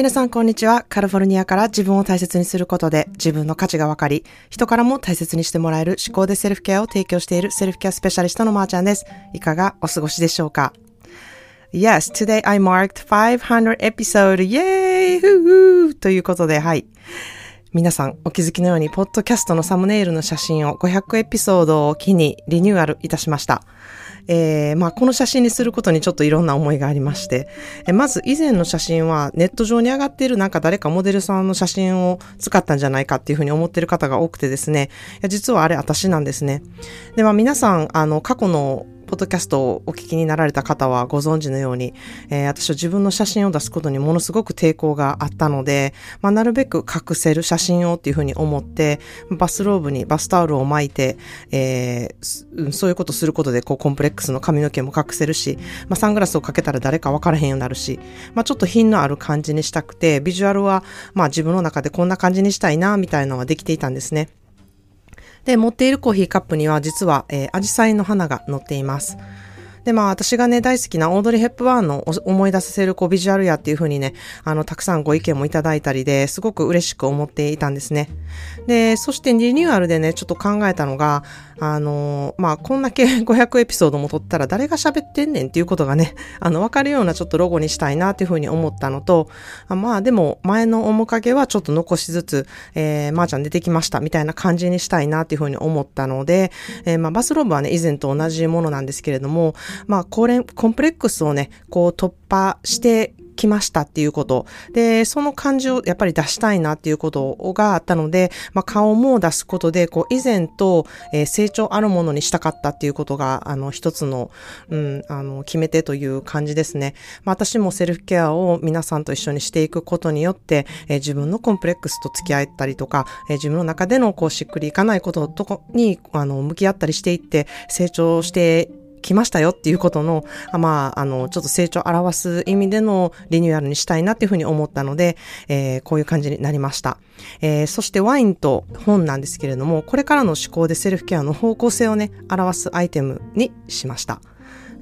皆さんこんにちは。カルフォルニアから自分を大切にすることで自分の価値が分かり、人からも大切にしてもらえる思考でセルフケアを提供しているセルフケアスペシャリストのまーちゃんです。いかがお過ごしでしょうか？Yes, today I marked 500 episode. Yay! ふふということで、はい。皆さんお気づきのように、ポッドキャストのサムネイルの写真を500エピソードを機にリニューアルいたしました。えー、まあ、この写真にすることにちょっといろんな思いがありまして、えまず以前の写真はネット上に上がっているなんか誰かモデルさんの写真を使ったんじゃないかっていうふうに思ってる方が多くてですね、いや実はあれ私なんですね。で、まあ皆さん、あの、過去のポッドキャストをお聞きになられた方はご存知のように、えー、私は自分の写真を出すことにものすごく抵抗があったので、まあ、なるべく隠せる写真をっていうふうに思って、バスローブにバスタオルを巻いて、えー、そういうことすることで、こう、コンプレックスの髪の毛も隠せるし、まあ、サングラスをかけたら誰かわからへんようになるし、まあ、ちょっと品のある感じにしたくて、ビジュアルは、まあ、自分の中でこんな感じにしたいな、みたいなのはできていたんですね。で、持っているコーヒーカップには実は、えー、アジサイの花が乗っています。で、まあ私がね、大好きなオードリー・ヘップワーンの思い出させるこうビジュアルやっていう風にね、あの、たくさんご意見もいただいたりで、すごく嬉しく思っていたんですね。で、そしてリニューアルでね、ちょっと考えたのが、あの、まあ、こんだけ 500エピソードも撮ったら誰が喋ってんねんっていうことがね、あの、わかるようなちょっとロゴにしたいなっていうふうに思ったのと、あまあ、でも前の面影はちょっと残しつつ、えー、まー、あ、ちゃん出てきましたみたいな感じにしたいなっていうふうに思ったので、えー、まあ、バスローブはね、以前と同じものなんですけれども、まあ、ココンプレックスをね、こう突破してきましたっていうこと。で、その感じをやっぱり出したいなっていうことがあったので、まあ、顔も出すことで、こう、以前と、えー、成長あるものにしたかったっていうことが、あの、一つの、うん、あの、決め手という感じですね。まあ、私もセルフケアを皆さんと一緒にしていくことによって、えー、自分のコンプレックスと付き合ったりとか、えー、自分の中でのこう、しっくりいかないこととかに、あの、向き合ったりしていって、成長して来ましたよっていうことの、まあ、あの、ちょっと成長を表す意味でのリニューアルにしたいなっていうふうに思ったので、えー、こういう感じになりました。えー、そしてワインと本なんですけれども、これからの思考でセルフケアの方向性をね、表すアイテムにしました。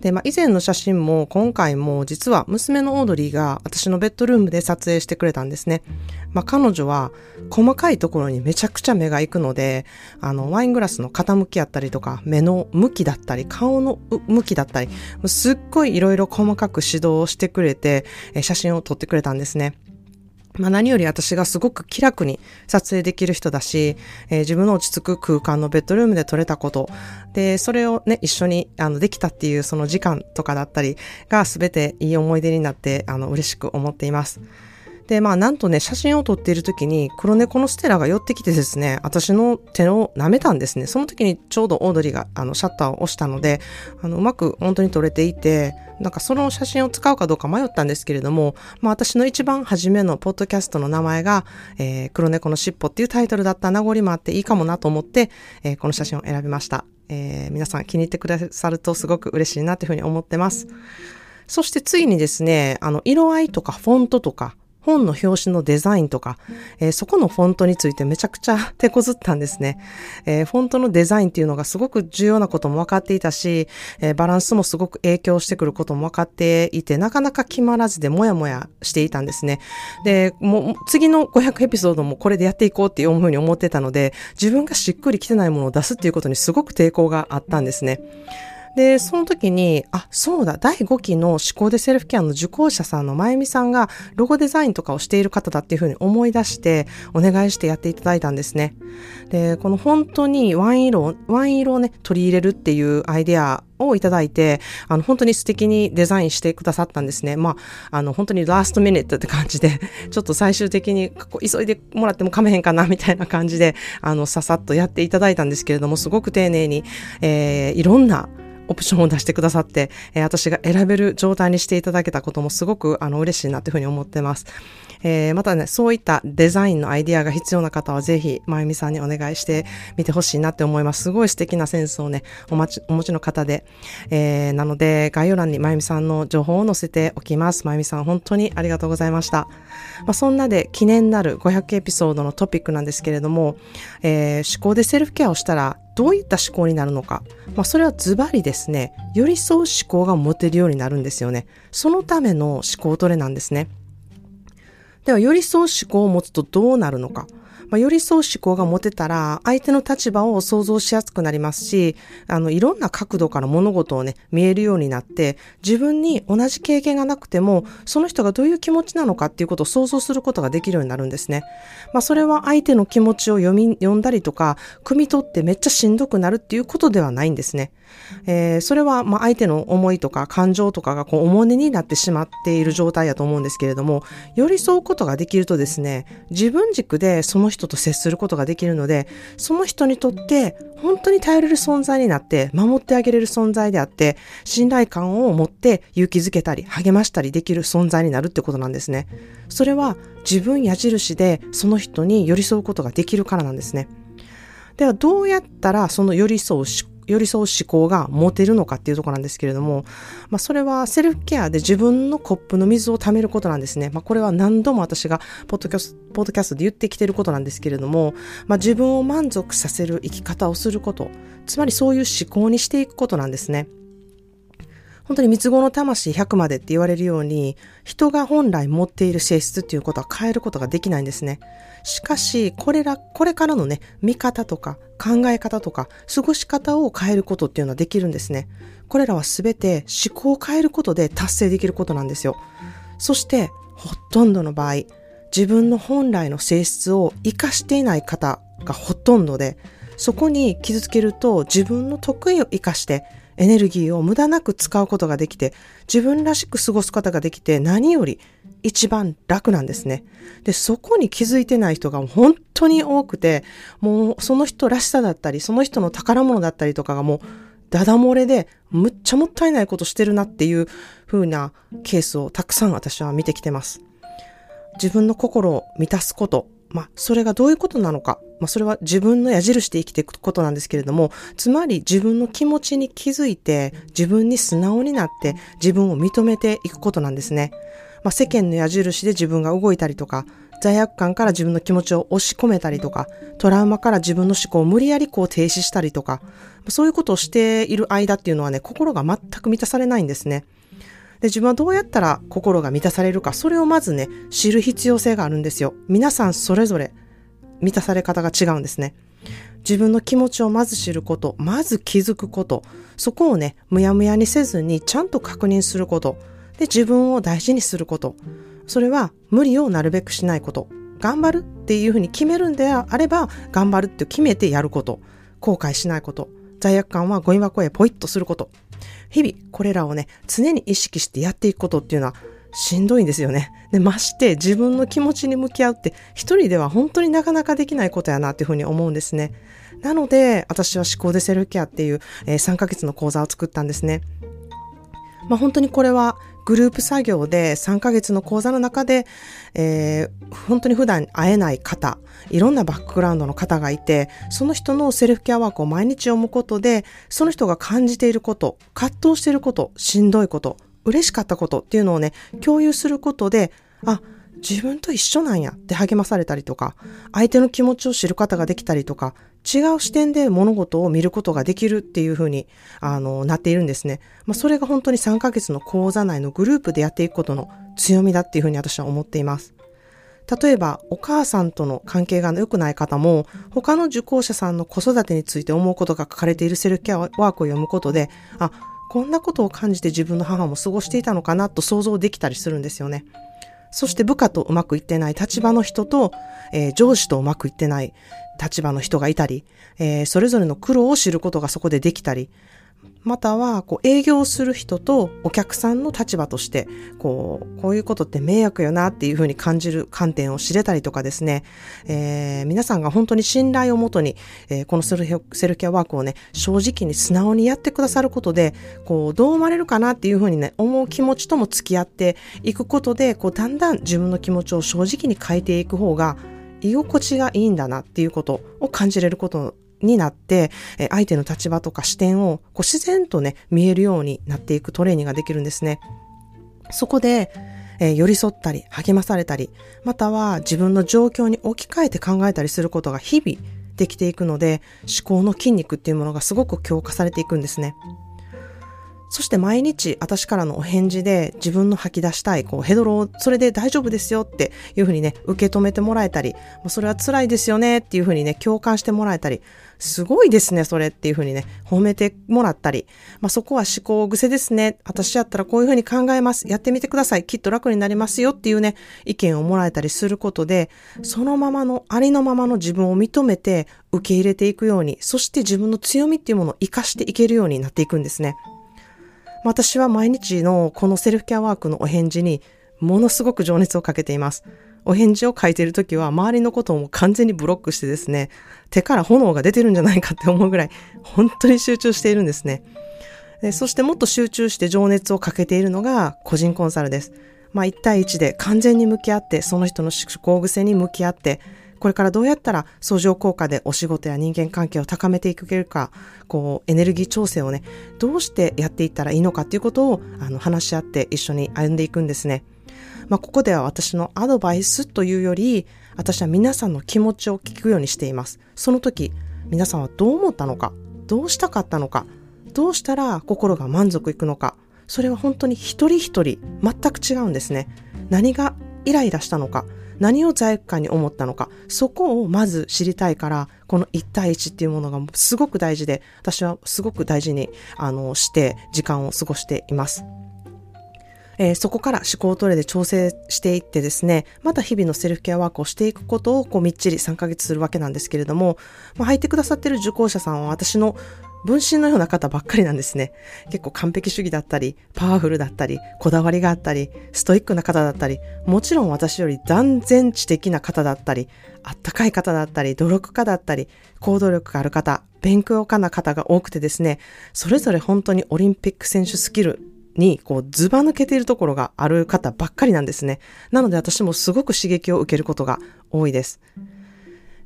で、まあ、以前の写真も今回も実は娘のオードリーが私のベッドルームで撮影してくれたんですね。まあ、彼女は細かいところにめちゃくちゃ目が行くので、あの、ワイングラスの傾きやったりとか、目の向きだったり、顔の向きだったり、すっごいいろいろ細かく指導をしてくれて、写真を撮ってくれたんですね。まあ何より私がすごく気楽に撮影できる人だし、えー、自分の落ち着く空間のベッドルームで撮れたこと、で、それをね、一緒にあのできたっていうその時間とかだったりが全ていい思い出になって、あの、嬉しく思っています。で、まあ、なんとね、写真を撮っている時に、黒猫のステラが寄ってきてですね、私の手を舐めたんですね。その時にちょうどオードリーが、あの、シャッターを押したので、あの、うまく本当に撮れていて、なんかその写真を使うかどうか迷ったんですけれども、まあ私の一番初めのポッドキャストの名前が、えー、黒猫の尻尾っていうタイトルだった名残もあっていいかもなと思って、えー、この写真を選びました。えー、皆さん気に入ってくださるとすごく嬉しいなというふうに思ってます。そしてついにですね、あの、色合いとかフォントとか、本の表紙のデザインとか、えー、そこのフォントについてめちゃくちゃ 手こずったんですね。えー、フォントのデザインっていうのがすごく重要なことも分かっていたし、えー、バランスもすごく影響してくることも分かっていて、なかなか決まらずでもやもやしていたんですね。で、もう次の500エピソードもこれでやっていこうっていうふうに思ってたので、自分がしっくりきてないものを出すっていうことにすごく抵抗があったんですね。で、その時に、あ、そうだ、第5期の思考でセルフケアの受講者さんのまゆみさんがロゴデザインとかをしている方だっていうふうに思い出してお願いしてやっていただいたんですね。で、この本当にワイン色を、ワイン色をね、取り入れるっていうアイデアをいただいて、あの、本当に素敵にデザインしてくださったんですね。まあ、あの、本当にラストミニットって感じで、ちょっと最終的に急いでもらってもかめへんかな、みたいな感じで、あの、ささっとやっていただいたんですけれども、すごく丁寧に、えー、いろんなオプションを出してくださって、えー、私が選べる状態にしていただけたこともすごくあの嬉しいなというふうに思ってます。えー、またね、そういったデザインのアイディアが必要な方はぜひ、まゆみさんにお願いしてみてほしいなって思います。すごい素敵なセンスをね、お待ち、お持ちの方で。えー、なので、概要欄にまゆみさんの情報を載せておきます。まゆみさん、本当にありがとうございました。まあ、そんなで記念なる500エピソードのトピックなんですけれども、えー、思考でセルフケアをしたらどういった思考になるのか。まあ、それはズバリですね、寄り添う思考が持てるようになるんですよね。そのための思考トレなんですね。では、寄り添う思考を持つとどうなるのか。まあ、寄り添う思考が持てたら、相手の立場を想像しやすくなりますし、あの、いろんな角度から物事をね、見えるようになって、自分に同じ経験がなくても、その人がどういう気持ちなのかっていうことを想像することができるようになるんですね。まあ、それは相手の気持ちを読み、読んだりとか、汲み取ってめっちゃしんどくなるっていうことではないんですね。えー、それは、ま、相手の思いとか感情とかがこう重荷になってしまっている状態だと思うんですけれども、寄り添うことができるとですね、自分軸でその人と接することができるので、その人にとって本当に頼れる存在になって、守ってあげれる存在であって、信頼感を持って勇気づけたり、励ましたりできる存在になるってことなんですね。それは自分矢印でその人に寄り添うことができるからなんですね。ではどうやったらその寄り添う寄り添う思考が持てるのかっていうとこなんですけれども、まあ、それはセルフケアで自分のコップの水を貯めることなんですね。まあ、これは何度も私がポッドキャスト、ポッドキャストで言ってきてることなんですけれども、まあ、自分を満足させる生き方をすること、つまりそういう思考にしていくことなんですね。本当に三つ子の魂100までって言われるように、人が本来持っている性質っていうことは変えることができないんですね。しかし、これら、これからのね、見方とか考え方とか過ごし方を変えることっていうのはできるんですね。これらはすべて思考を変えることで達成できることなんですよ。そして、ほとんどの場合、自分の本来の性質を活かしていない方がほとんどで、そこに傷つけると自分の得意を活かしてエネルギーを無駄なく使うことができて、自分らしく過ごすことができて、何より一番楽なんですね。で、そこに気づいてない人が本当に多くて、もうその人らしさだったり、その人の宝物だったりとかがもう、ダダ漏れで、むっちゃもったいないことしてるなっていう風なケースをたくさん私は見てきてます。自分の心を満たすこと、まあ、それがどういうことなのか。まあ、それは自分の矢印で生きていくことなんですけれども、つまり自分の気持ちに気づいて、自分に素直になって、自分を認めていくことなんですね。まあ、世間の矢印で自分が動いたりとか、罪悪感から自分の気持ちを押し込めたりとか、トラウマから自分の思考を無理やりこう停止したりとか、そういうことをしている間っていうのはね、心が全く満たされないんですね。で、自分はどうやったら心が満たされるか、それをまずね、知る必要性があるんですよ。皆さんそれぞれ満たされ方が違うんですね。自分の気持ちをまず知ること、まず気づくこと、そこをね、むやむやにせずにちゃんと確認すること、で、自分を大事にすること、それは無理をなるべくしないこと、頑張るっていうふうに決めるんであれば、頑張るって決めてやること、後悔しないこと、罪悪感はゴミ箱へポイッとすること、日々これらをね、常に意識してやっていくことっていうのはしんどいんですよね。で、まして自分の気持ちに向き合うって一人では本当になかなかできないことやなっていうふうに思うんですね。なので、私は思考でセルフケアっていう、えー、3ヶ月の講座を作ったんですね。まあ本当にこれはグループ作業で3ヶ月の講座の中で、えー、本当に普段会えない方、いろんなバックグラウンドの方がいて、その人のセルフケアワークを毎日読むことで、その人が感じていること、葛藤していること、しんどいこと、嬉しかったことっていうのをね、共有することで、あ、自分と一緒なんやって励まされたりとか、相手の気持ちを知る方ができたりとか、違う視点で物事を見ることができるっていうふうに、あの、なっているんですね。まあ、それが本当に3ヶ月の講座内のグループでやっていくことの強みだっていうふうに私は思っています。例えば、お母さんとの関係が良くない方も、他の受講者さんの子育てについて思うことが書かれているセルフケアワークを読むことで、あ、こんなことを感じて自分の母も過ごしていたのかなと想像できたりするんですよね。そして部下とうまくいってない立場の人と、えー、上司とうまくいってない立場の人がいたり、えー、それぞれの苦労を知ることがそこでできたり、または、こう、営業する人とお客さんの立場として、こう、こういうことって迷惑よなっていうふうに感じる観点を知れたりとかですね、えー、皆さんが本当に信頼をもとに、えー、このセルセルケアワークをね、正直に素直にやってくださることで、こう、どう思われるかなっていうふうにね、思う気持ちとも付き合っていくことで、こう、だんだん自分の気持ちを正直に変えていく方が、居心地がいいんだなっていうことを感じれることになって、相手の立場とか視点をこう自然とね、見えるようになっていくトレーニングができるんですね。そこで、えー、寄り添ったり、励まされたり、または自分の状況に置き換えて考えたりすることが日々できていくので、思考の筋肉っていうものがすごく強化されていくんですね。そして毎日私からのお返事で自分の吐き出したいこうヘドロをそれで大丈夫ですよっていうふうにね受け止めてもらえたりそれは辛いですよねっていうふうにね共感してもらえたりすごいですねそれっていうふうにね褒めてもらったり、まあ、そこは思考癖ですね。私やったらこういうふうに考えます。やってみてください。きっと楽になりますよっていうね意見をもらえたりすることでそのままのありのままの自分を認めて受け入れていくようにそして自分の強みっていうものを活かしていけるようになっていくんですね。私は毎日のこのセルフケアワークのお返事にものすごく情熱をかけています。お返事を書いているときは周りのことをもう完全にブロックしてですね、手から炎が出てるんじゃないかって思うぐらい本当に集中しているんですね。そしてもっと集中して情熱をかけているのが個人コンサルです。まあ1対1で完全に向き合って、その人の思考癖に向き合って、これからどうやったら相乗効果でお仕事や人間関係を高めていけるか、こう、エネルギー調整をね、どうしてやっていったらいいのかっていうことを、あの、話し合って一緒に歩んでいくんですね。まあ、ここでは私のアドバイスというより、私は皆さんの気持ちを聞くようにしています。その時、皆さんはどう思ったのか、どうしたかったのか、どうしたら心が満足いくのか、それは本当に一人一人全く違うんですね。何がイライラしたのか、何を罪悪感に思ったのか、そこをまず知りたいから、この1対1っていうものがすごく大事で、私はすごく大事に、あの、して時間を過ごしています。えー、そこから思考トレで調整していってですね、また日々のセルフケアワークをしていくことをこうみっちり3ヶ月するわけなんですけれども、まあ、入ってくださってる受講者さんは私の分身のような方ばっかりなんですね。結構完璧主義だったり、パワフルだったり、こだわりがあったり、ストイックな方だったり、もちろん私より断然知的な方だったり、あったかい方だったり、努力家だったり、行動力がある方、勉強家な方が多くてですね、それぞれ本当にオリンピック選手スキルに、こう、ずば抜けているところがある方ばっかりなんですね。なので私もすごく刺激を受けることが多いです。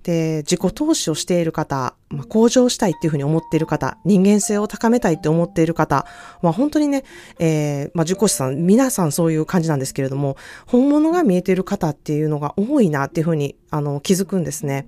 で、自己投資をしている方、まあ、向上したいっていうふうに思っている方、人間性を高めたいって思っている方は本当にね、えー、まあ、受講師さん、皆さんそういう感じなんですけれども、本物が見えている方っていうのが多いなっていうふうに、あの、気づくんですね。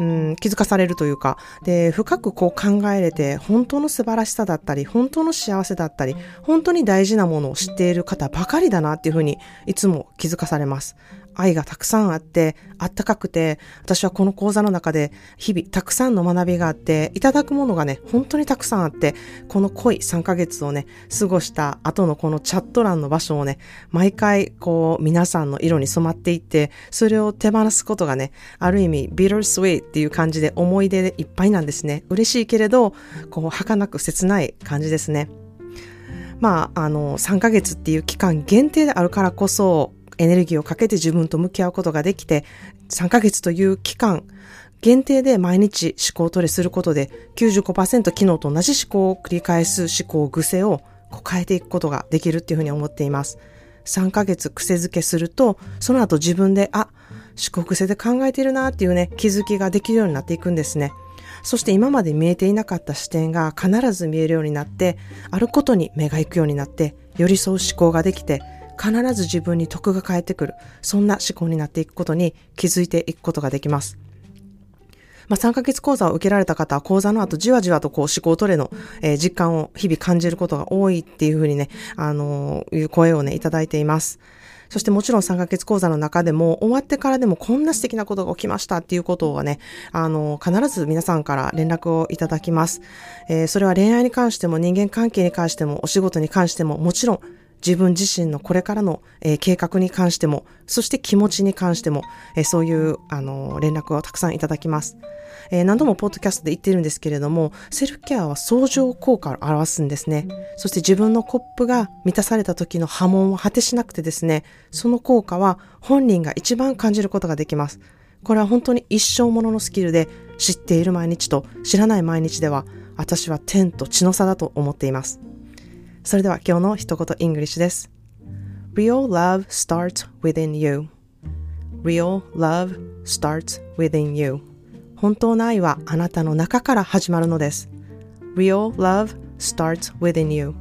うん、気づかされるというか、で、深くこう考えれて、本当の素晴らしさだったり、本当の幸せだったり、本当に大事なものを知っている方ばかりだなっていうふうに、いつも気づかされます。愛がたくさんあって、あったかくて、私はこの講座の中で日々たくさんの学びがあって、いただくものがね、本当にたくさんあって、この濃い3ヶ月をね、過ごした後のこのチャット欄の場所をね、毎回こう皆さんの色に染まっていって、それを手放すことがね、ある意味ビタースウェイっていう感じで思い出でいっぱいなんですね。嬉しいけれど、こう儚く切ない感じですね。まあ、あの、3ヶ月っていう期間限定であるからこそ、エネルギーをかけて自分と向き合うことができて、3ヶ月という期間、限定で毎日思考トレすることで95%昨日と同じ思考を繰り返す思考癖を変えていくことができるっていうふうに思っています。3ヶ月癖づけすると、その後自分で、あ、思考癖で考えてるなっていうね、気づきができるようになっていくんですね。そして今まで見えていなかった視点が必ず見えるようになって、あることに目が行くようになって、寄り添う思考ができて、必ず自分に得が返ってくる、そんな思考になっていくことに気づいていくことができます。まあ、3ヶ月講座を受けられた方は講座の後じわじわとこう思考トレの、え、実感を日々感じることが多いっていうふうにね、あの、いう声をね、いただいています。そしてもちろん3ヶ月講座の中でも終わってからでもこんな素敵なことが起きましたっていうことをね、あの、必ず皆さんから連絡をいただきます。えー、それは恋愛に関しても人間関係に関してもお仕事に関してももちろん自分自身のこれからの、えー、計画に関しても、そして気持ちに関しても、えー、そういう、あのー、連絡をたくさんいただきます。え何度もポッドキャストで言ってるんですけれども、セルフケアは相乗効果を表すんですね。そして自分のコップが満たされた時の波紋は果てしなくてですね、その効果は本人が一番感じることができます。これは本当に一生もののスキルで、知っている毎日と知らない毎日では、私は天と地の差だと思っています。それでは今日の一言 English です。Real love starts within you. Real love starts within you. 本当の愛はあなたの中から始まるのです。Real love starts within you.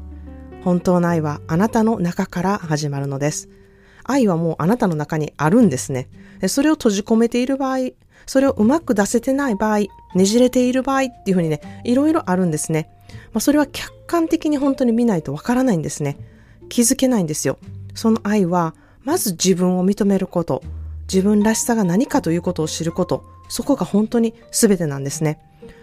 本当の愛はあなたの中から始まるのです。愛はもうあなたの中にあるんですね。それを閉じ込めている場合、それをうまく出せてない場合、ねじれている場合っていうふうにね、いろいろあるんですね。まあ、それは客観的に本当に見ないとわからないんですね。気づけないんですよ。その愛は、まず自分を認めること、自分らしさが何かということを知ること、そこが本当に全てなんですね。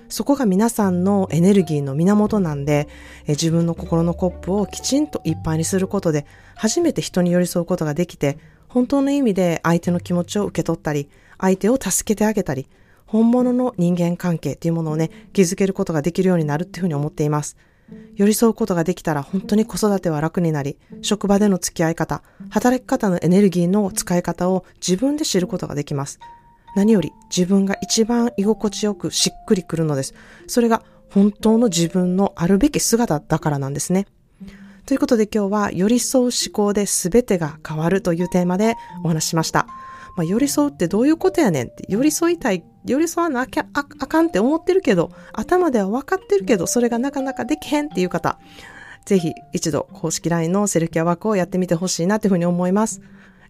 そこが皆さんのエネルギーの源なんで、え自分の心のコップをきちんといっぱいにすることで、初めて人に寄り添うことができて、本当の意味で相手の気持ちを受け取ったり、相手を助けてあげたり、本物の人間関係っていうものをね、築けることができるようになるっていうふうに思っています。寄り添うことができたら本当に子育ては楽になり、職場での付き合い方、働き方のエネルギーの使い方を自分で知ることができます。何より自分が一番居心地よくしっくりくるのです。それが本当の自分のあるべき姿だからなんですね。ということで今日は寄り添う思考で全てが変わるというテーマでお話ししました。まあ、寄り添うってどういうことやねんって、寄り添いたい、寄り添わなきゃあかんって思ってるけど、頭では分かってるけど、それがなかなかできへんっていう方、ぜひ一度公式 LINE のセルフケアワークをやってみてほしいなというふうに思います。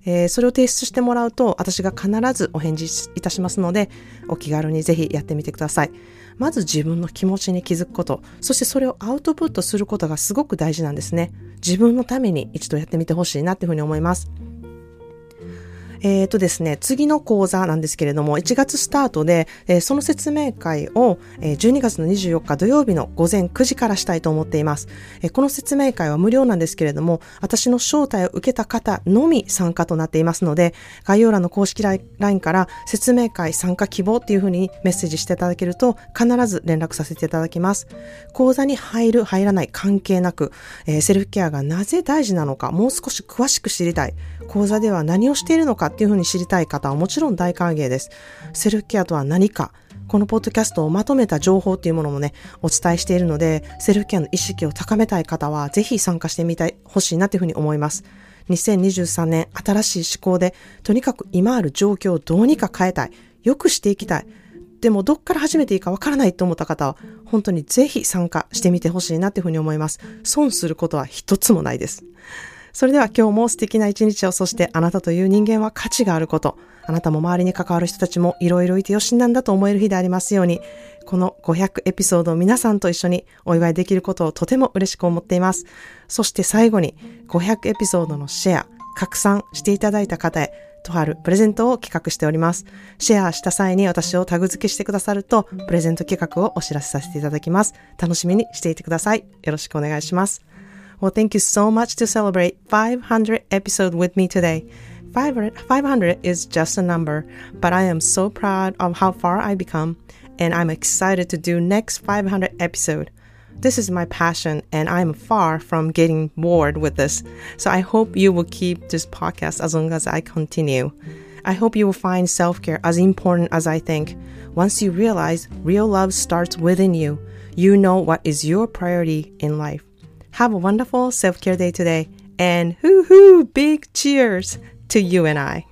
えー、それを提出してもらうと私が必ずお返事いたしますのでお気軽にぜひやってみてください。まず自分の気持ちに気づくことそしてそれをアウトプットすることがすごく大事なんですね。自分のために一度やってみてほしいなっていうふうに思います。えっ、ー、とですね、次の講座なんですけれども、1月スタートで、えー、その説明会を、えー、12月の24日土曜日の午前9時からしたいと思っています、えー。この説明会は無料なんですけれども、私の招待を受けた方のみ参加となっていますので、概要欄の公式 LINE から説明会参加希望っていうふうにメッセージしていただけると、必ず連絡させていただきます。講座に入る、入らない関係なく、えー、セルフケアがなぜ大事なのか、もう少し詳しく知りたい。講座では何をしているのかっていうふうに知りたい方はもちろん大歓迎です。セルフケアとは何か、このポッドキャストをまとめた情報っていうものもね、お伝えしているので、セルフケアの意識を高めたい方は、ぜひ参加してみたい、欲しいなというふうに思います。2023年、新しい思考で、とにかく今ある状況をどうにか変えたい。良くしていきたい。でも、どっから始めていいかわからないと思った方は、本当にぜひ参加してみてほしいなというふうに思います。損することは一つもないです。それでは今日も素敵な一日を、そしてあなたという人間は価値があること、あなたも周りに関わる人たちもいろいろいてよしなんだと思える日でありますように、この500エピソードを皆さんと一緒にお祝いできることをとても嬉しく思っています。そして最後に500エピソードのシェア、拡散していただいた方へ、とあるプレゼントを企画しております。シェアした際に私をタグ付けしてくださると、プレゼント企画をお知らせさせていただきます。楽しみにしていてください。よろしくお願いします。Well, thank you so much to celebrate 500 episode with me today. 500, 500 is just a number, but I am so proud of how far I become, and I'm excited to do next 500 episode. This is my passion, and I'm far from getting bored with this. So I hope you will keep this podcast as long as I continue. I hope you will find self care as important as I think. Once you realize real love starts within you, you know what is your priority in life. Have a wonderful self care day today. And hoo hoo, big cheers to you and I.